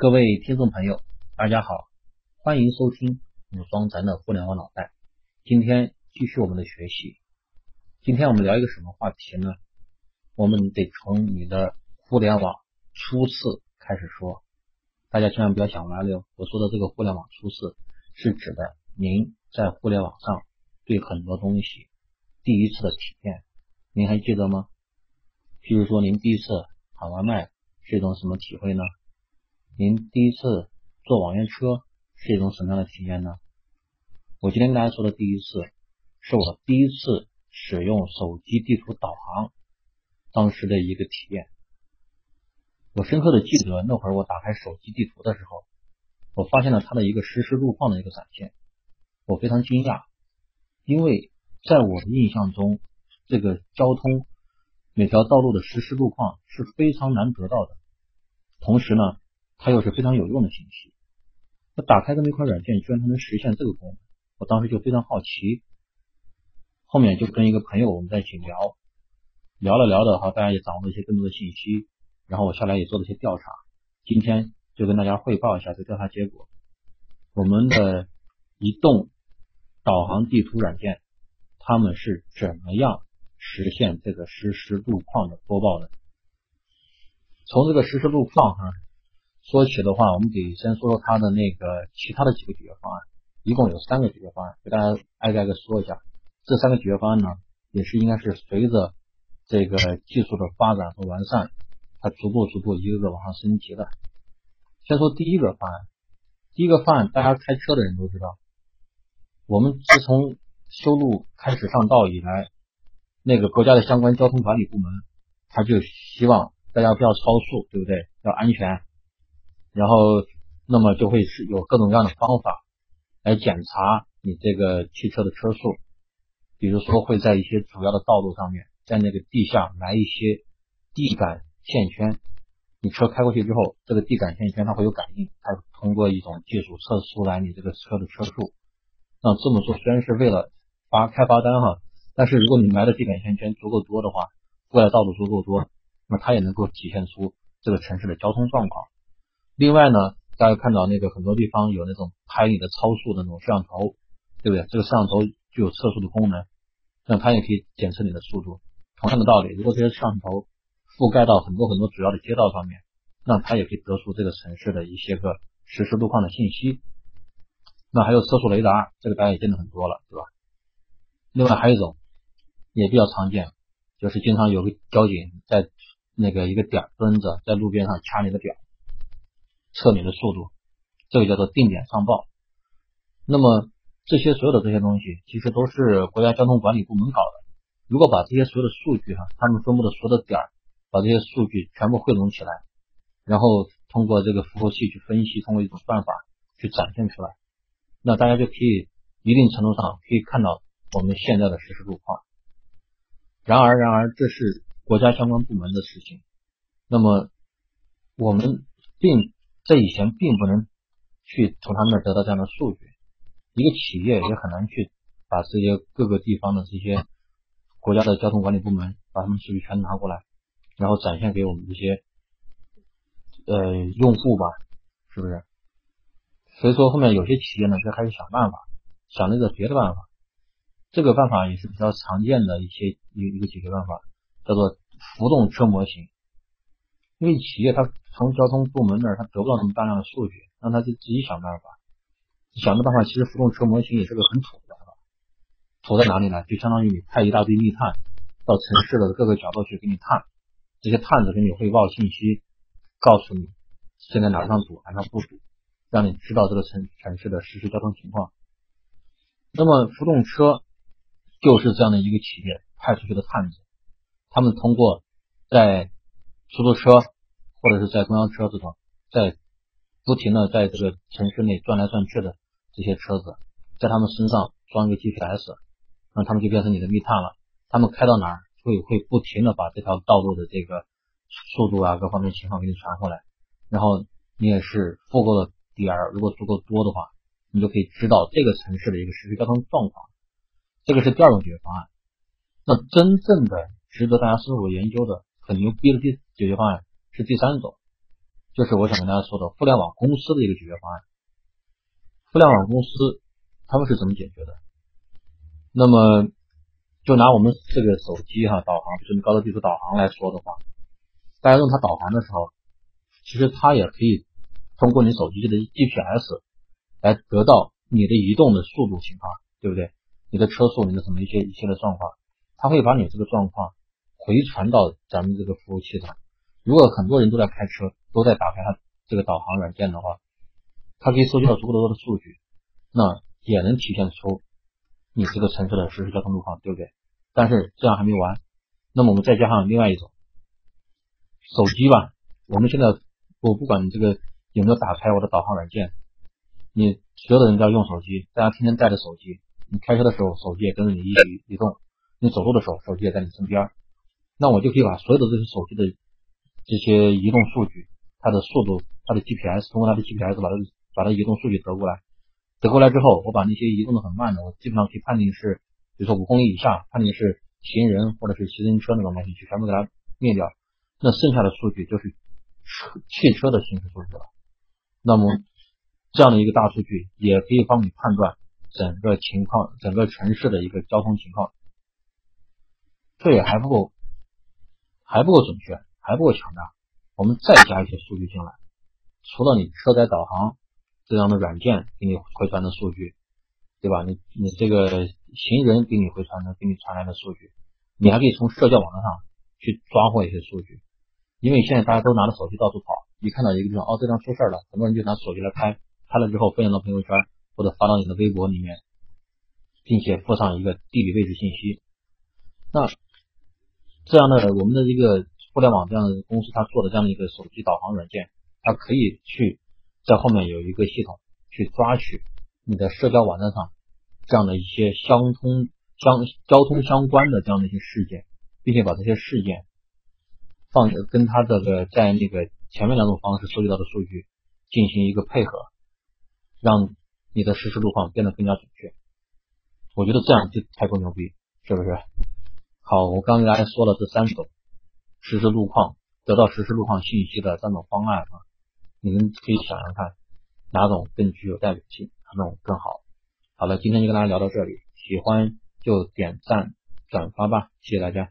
各位听众朋友，大家好，欢迎收听武装咱的互联网脑袋。今天继续我们的学习。今天我们聊一个什么话题呢？我们得从你的互联网初次开始说。大家千万不要想歪了，我说的这个互联网初次是指的您在互联网上对很多东西第一次的体验。您还记得吗？譬如说您第一次喊外卖是一种什么体会呢？您第一次坐网约车是一种什么样的体验呢？我今天跟大家说的第一次，是我第一次使用手机地图导航当时的一个体验。我深刻的记得那会儿我打开手机地图的时候，我发现了它的一个实时路况的一个展现，我非常惊讶，因为在我的印象中，这个交通每条道路的实时路况是非常难得到的，同时呢。它又是非常有用的信息。我打开这么一款软件，居然它能实现这个功能，我当时就非常好奇。后面就跟一个朋友我们在一起聊，聊了聊的话，大家也掌握了一些更多的信息。然后我下来也做了一些调查，今天就跟大家汇报一下这调查结果。我们的移动导航地图软件，他们是怎么样实现这个实时路况的播报的？从这个实时路况哈。说起的话，我们得先说说它的那个其他的几个解决方案，一共有三个解决方案，给大家挨个挨个说一下。这三个解决方案呢，也是应该是随着这个技术的发展和完善，它逐步逐步一个个往上升级的。先说第一个方案，第一个方案大家开车的人都知道，我们自从修路开始上道以来，那个国家的相关交通管理部门，他就希望大家不要超速，对不对？要安全。然后，那么就会是有各种各样的方法来检查你这个汽车的车速，比如说会在一些主要的道路上面，在那个地下埋一些地感线圈，你车开过去之后，这个地感线圈它会有感应，它通过一种技术测出来你这个车的车速。那这么做虽然是为了发开罚单哈，但是如果你埋的地感线圈足够多的话，覆盖道路足够多，那它也能够体现出这个城市的交通状况。另外呢，大家看到那个很多地方有那种拍你的超速的那种摄像头，对不对？这个摄像头具有测速的功能，那它也可以检测你的速度。同样的道理，如果这些摄像头覆盖到很多很多主要的街道上面，那它也可以得出这个城市的一些个实时路况的信息。那还有测速雷达，这个大家也见的很多了，对吧？另外还有一种也比较常见，就是经常有个交警在那个一个点蹲着，在路边上掐你的表。测你的速度，这个叫做定点上报。那么这些所有的这些东西，其实都是国家交通管理部门搞的。如果把这些所有的数据哈，他们分布的所有的点儿，把这些数据全部汇总起来，然后通过这个服务器去分析，通过一种算法去展现出来，那大家就可以一定程度上可以看到我们现在的实时路况。然而，然而这是国家相关部门的事情，那么我们并。在以前并不能去从他们那儿得到这样的数据，一个企业也很难去把这些各个地方的这些国家的交通管理部门把他们数据全拿过来，然后展现给我们这些呃用户吧，是不是？所以说后面有些企业呢就开始想办法，想了一个别的办法，这个办法也是比较常见的一些一一个解决办法，叫做浮动车模型。因为企业它从交通部门那儿它得不到那么大量的数据，让它就自己想办法。想的办法其实浮动车模型也是个很土的办法。土在哪里呢？就相当于你派一大堆密探到城市的各个角落去给你探，这些探子给你汇报信息，告诉你现在哪上堵哪上不堵，让你知道这个城城市的实时交通情况。那么浮动车就是这样的一个企业派出去的探子，他们通过在出租车或者是在公交车这种，在不停的在这个城市内转来转去的这些车子，在他们身上装一个 GPS，那他们就变成你的密探了。他们开到哪儿，会会不停的把这条道路的这个速度啊各方面情况给你传回来。然后你也是复购的点儿，如果足够多的话，你就可以知道这个城市的一个实时交通状况。这个是第二种解决方案。那真正的值得大家深入研究的。很牛逼的第解决方案第三种，就是我想跟大家说的互联网公司的一个解决方案。互联网公司他们是怎么解决的？那么就拿我们这个手机哈导航，就是高德地图导航来说的话，大家用它导航的时候，其实它也可以通过你手机的 GPS 来得到你的移动的速度情况，对不对？你的车速，你的什么一些一些的状况，它会把你这个状况回传到咱们这个服务器上。如果很多人都在开车，都在打开它这个导航软件的话，它可以收集到足够多的数据，那也能体现出你这个城市的实时交通路况，对不对？但是这样还没完，那么我们再加上另外一种手机吧，我们现在我不管你这个有没有打开我的导航软件，你所有的人都要用手机，大家天天带着手机，你开车的时候手机也跟着你一起移动，你走路的时候手机也在你身边，那我就可以把所有的这些手机的这些移动数据，它的速度，它的 GPS，通过它的 GPS 把它把它移动数据得过来，得过来之后，我把那些移动的很慢的，我基本上可以判定是，比如说五公里以下，判定是行人或者是骑自行车那种东西，去全部给它灭掉。那剩下的数据就是车汽车的行驶数据了。那么这样的一个大数据也可以帮你判断整个情况，整个城市的一个交通情况。这也还不够，还不够准确。还不够强大，我们再加一些数据进来，除了你车载导航这样的软件给你回传的数据，对吧？你你这个行人给你回传的，给你传来的数据，你还可以从社交网络上去抓获一些数据，因为现在大家都拿着手机到处跑，一看到一个地方，哦，这地方出事了，很多人就拿手机来拍，拍了之后分享到朋友圈或者发到你的微博里面，并且附上一个地理位置信息。那这样的我们的一个。互联网这样的公司，它做的这样的一个手机导航软件，它可以去在后面有一个系统去抓取你的社交网站上这样的一些相通相交通相关的这样的一些事件，并且把这些事件放跟它这个在那个前面两种方式收集到的数据进行一个配合，让你的实时路况变得更加准确。我觉得这样就太过牛逼，是不是？好，我刚给大家说了这三种。实时路况得到实时路况信息的三种方案啊，你们可以想想看哪种更具有代表性，哪种更好。好了，今天就跟大家聊到这里，喜欢就点赞转发吧，谢谢大家。